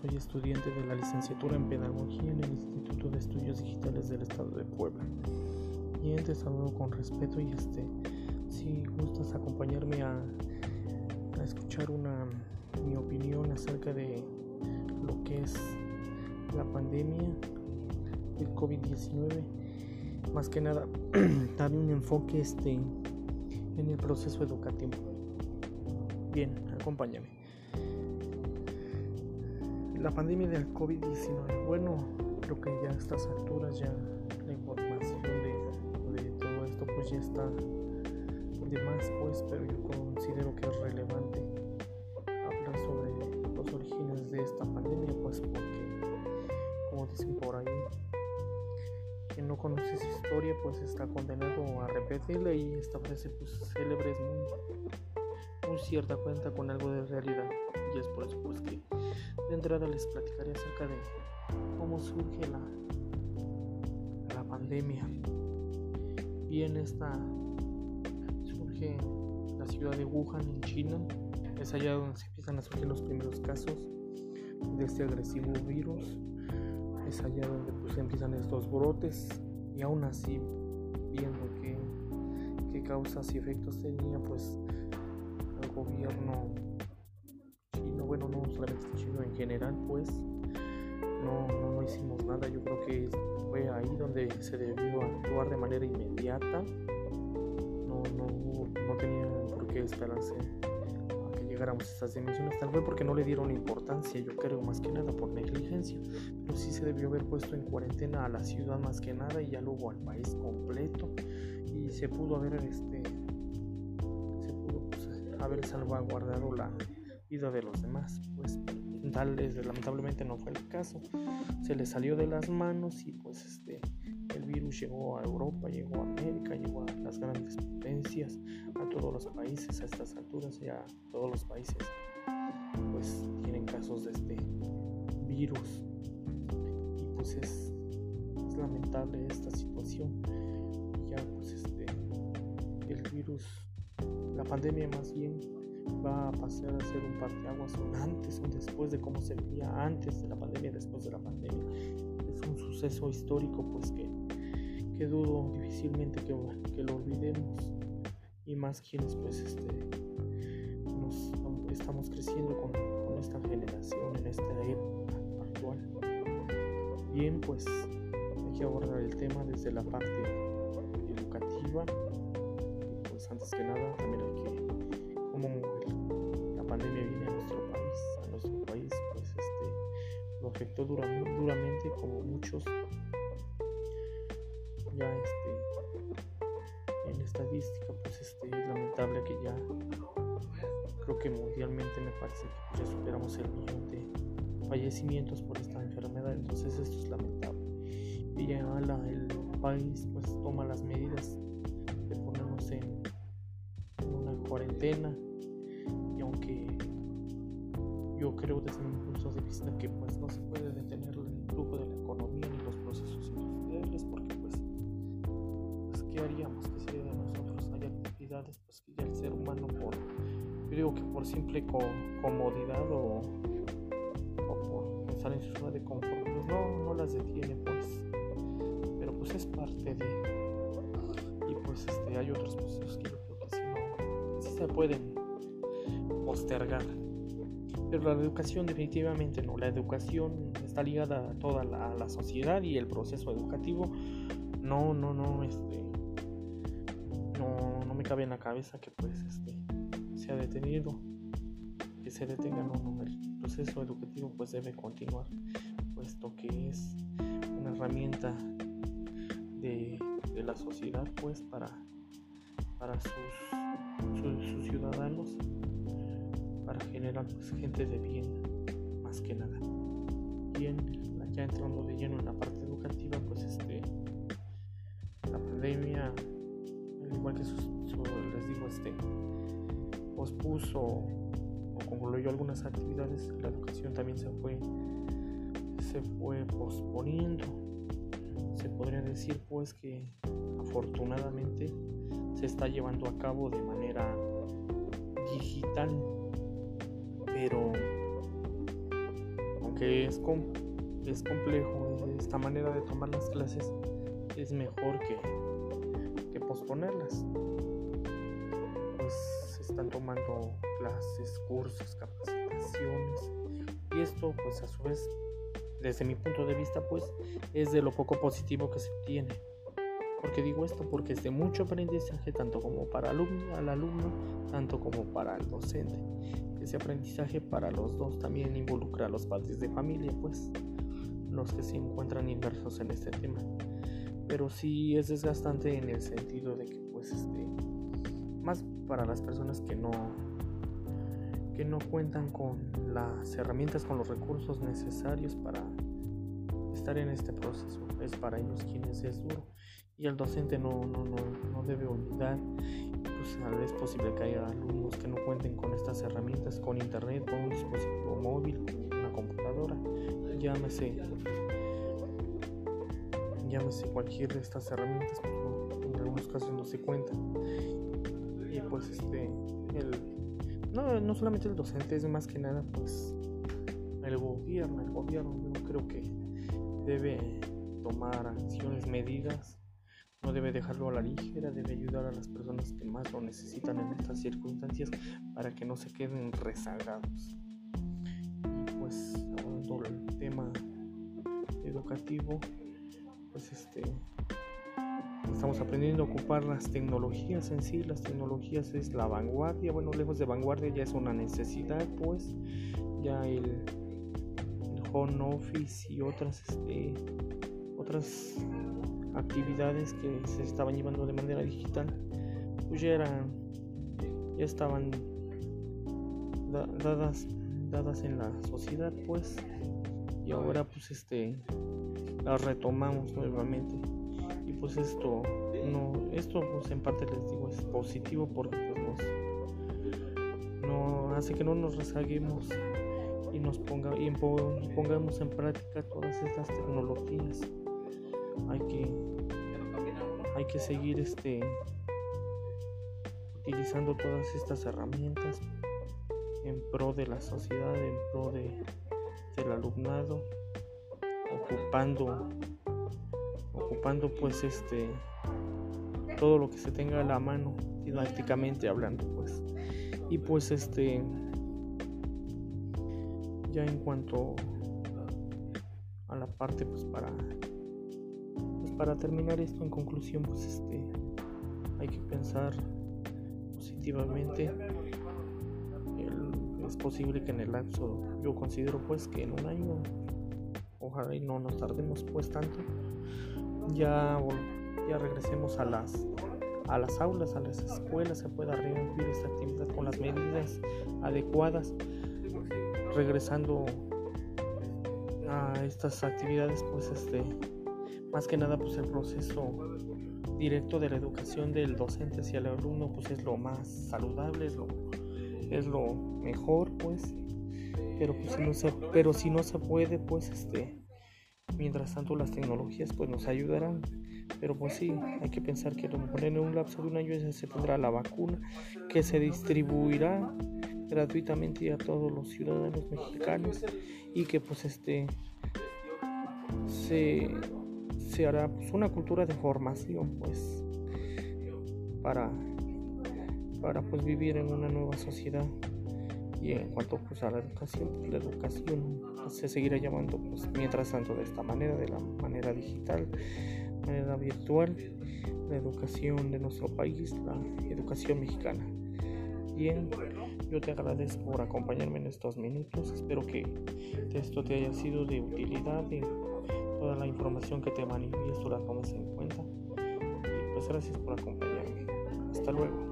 soy estudiante de la licenciatura en Pedagogía en el Instituto de Estudios Digitales del Estado de Puebla. Y te saludo con respeto y este, si gustas acompañarme a, a escuchar una, mi opinión acerca de lo que es la pandemia del COVID-19, más que nada darle un enfoque este, en el proceso educativo. Bien, acompáñame la pandemia del COVID-19. Bueno, creo que ya a estas alturas ya la información de, todo esto pues ya está de más pues, pero yo considero que es relevante hablar sobre los orígenes de esta pandemia pues porque como dicen por ahí quien no conoce su historia pues está condenado a repetirla y esta frase pues célebre es muy, muy cierta cuenta con algo de realidad y es por eso pues que de entrada les platicaré acerca de cómo surge la, la pandemia. Bien, esta surge en la ciudad de Wuhan, en China. Es allá donde se empiezan a surgir los primeros casos de este agresivo virus. Es allá donde pues empiezan estos brotes y aún así viendo qué, qué causas y efectos tenía pues el gobierno no solamente chino en general, pues no, no, hicimos nada. Yo creo que fue ahí donde se debió actuar de manera inmediata. No, no, no tenían por qué esperarse a que llegáramos a estas dimensiones, tal vez porque no le dieron importancia, yo creo, más que nada por negligencia. Pero sí se debió haber puesto en cuarentena a la ciudad más que nada y ya luego al país completo. Y se pudo haber, este, se pudo pues, haber salvaguardado la vida de los demás. Pues tal lamentablemente no fue el caso. Se le salió de las manos y pues este el virus llegó a Europa, llegó a América, llegó a las grandes potencias, a todos los países a estas alturas, ya todos los países pues tienen casos de este virus. Y pues es, es lamentable esta situación. Ya pues este el virus, la pandemia más bien va a pasar a ser un parteaguas, un antes, un después de cómo se vivía antes de la pandemia, después de la pandemia. Es un suceso histórico, pues que, que dudo difícilmente que, que, lo olvidemos. Y más quienes, pues, este, nos, estamos creciendo con, con esta generación en esta época actual. Bien, pues hay que abordar el tema desde la parte educativa. Y pues antes que nada, también hay que la pandemia viene a nuestro país, a nuestro país, pues este lo afectó duramente como muchos ya este en estadística pues este es lamentable que ya creo que mundialmente me parece que ya superamos el millón de fallecimientos por esta enfermedad entonces esto es lamentable. Y ya el país pues toma las medidas de ponernos en una cuarentena yo creo desde mi punto de vista que pues no se puede detener el flujo de la economía ni los procesos industriales porque pues, pues qué haríamos qué sería de nosotros hay actividades pues que ya el ser humano por yo digo que por simple comodidad o, o, por pensar en su zona de confort pues no, no las detiene pues. Pero pues es parte de y pues este hay otros procesos que yo creo que sí no sí se pueden postergar pero la educación definitivamente no. La educación está ligada a toda la, sociedad y el proceso educativo. No, no, no, este, no, no me cabe en la cabeza que pues este se ha detenido, que se detenga, no, no, el proceso educativo pues debe continuar, puesto que es una herramienta de, la sociedad pues para, sus ciudadanos para generar pues, gente de bien, más que nada. Bien, ya entrando de lleno en la parte educativa, pues este, la pandemia, al igual que les digo, este, pospuso o concluyó algunas actividades, la educación también se fue, se fue posponiendo. Se podría decir pues que afortunadamente se está llevando a cabo de manera digital pero aunque es, es complejo esta manera de tomar las clases, es mejor que, que posponerlas. Pues se están tomando clases, cursos, capacitaciones y esto pues a su vez desde mi punto de vista pues es de lo poco positivo que se tiene. ¿Por qué digo esto? Porque es de mucho aprendizaje tanto como para alumno, al alumno, tanto como para el docente. Ese aprendizaje para los dos también involucra a los padres de familia, pues los que se encuentran inversos en este tema. Pero sí es desgastante en el sentido de que pues este más para las personas que no que no cuentan con las herramientas, con los recursos necesarios para estar en este proceso. Es para ellos quienes es duro y el docente no, no, no, no debe olvidar, pues es posible que haya alumnos que no cuenten con estas herramientas, con internet, con un dispositivo móvil, una computadora, llámese, llámese cualquier de estas herramientas, pues, en algunos casos no se cuentan. Y pues este, el, no, no solamente el docente, es más que nada pues el gobierno, el gobierno creo que debe tomar acciones, medidas no debe dejarlo a la ligera, debe ayudar a las personas que más lo necesitan en estas circunstancias para que no se queden rezagados. Y pues hablando del tema educativo, pues este estamos aprendiendo a ocupar las tecnologías en sí, las tecnologías es la vanguardia, bueno, lejos de vanguardia ya es una necesidad, pues ya el, home office y otras este, otras actividades que se estaban llevando de manera digital pues ya eran ya estaban dadas dadas en la sociedad pues. Y ahora pues este las retomamos nuevamente. Y pues esto no esto pues en parte les digo es positivo porque pues nos no hace que no nos rezaguemos y nos ponga y pongamos en práctica todas estas tecnologías hay que hay que seguir este utilizando todas estas herramientas en pro de la sociedad en pro de, del alumnado ocupando ocupando pues este todo lo que se tenga a la mano didácticamente hablando pues. Y pues este ya en cuanto a la parte pues para para terminar esto en conclusión, pues este hay que pensar positivamente. es posible que en el lapso, yo considero pues que en un año, ojalá y no nos tardemos pues tanto, ya, ya regresemos a las a las aulas, a las escuelas, se pueda reunir esta actividad con las medidas adecuadas, regresando a estas actividades pues este más que nada pues el proceso directo de la educación del docente hacia el alumno pues es lo más saludable es lo, es lo mejor pues. Pero pues si no se, pero si no se puede pues este mientras tanto las tecnologías pues nos ayudarán. Pero pues sí hay que pensar que en un lapso de un año se tendrá la vacuna que se distribuirá gratuitamente a todos los ciudadanos mexicanos y que pues este se se hará pues, una cultura de formación pues para para pues vivir en una nueva sociedad. Y en cuanto pues a la educación pues, la educación se seguirá llamando pues mientras tanto de esta manera de la manera digital manera virtual la educación de nuestro país la educación mexicana. Bien yo te agradezco por acompañarme en estos minutos. Espero que esto te haya sido de utilidad toda la información que te manifiesto la tomes en cuenta. Y pues gracias por acompañarme. Hasta luego.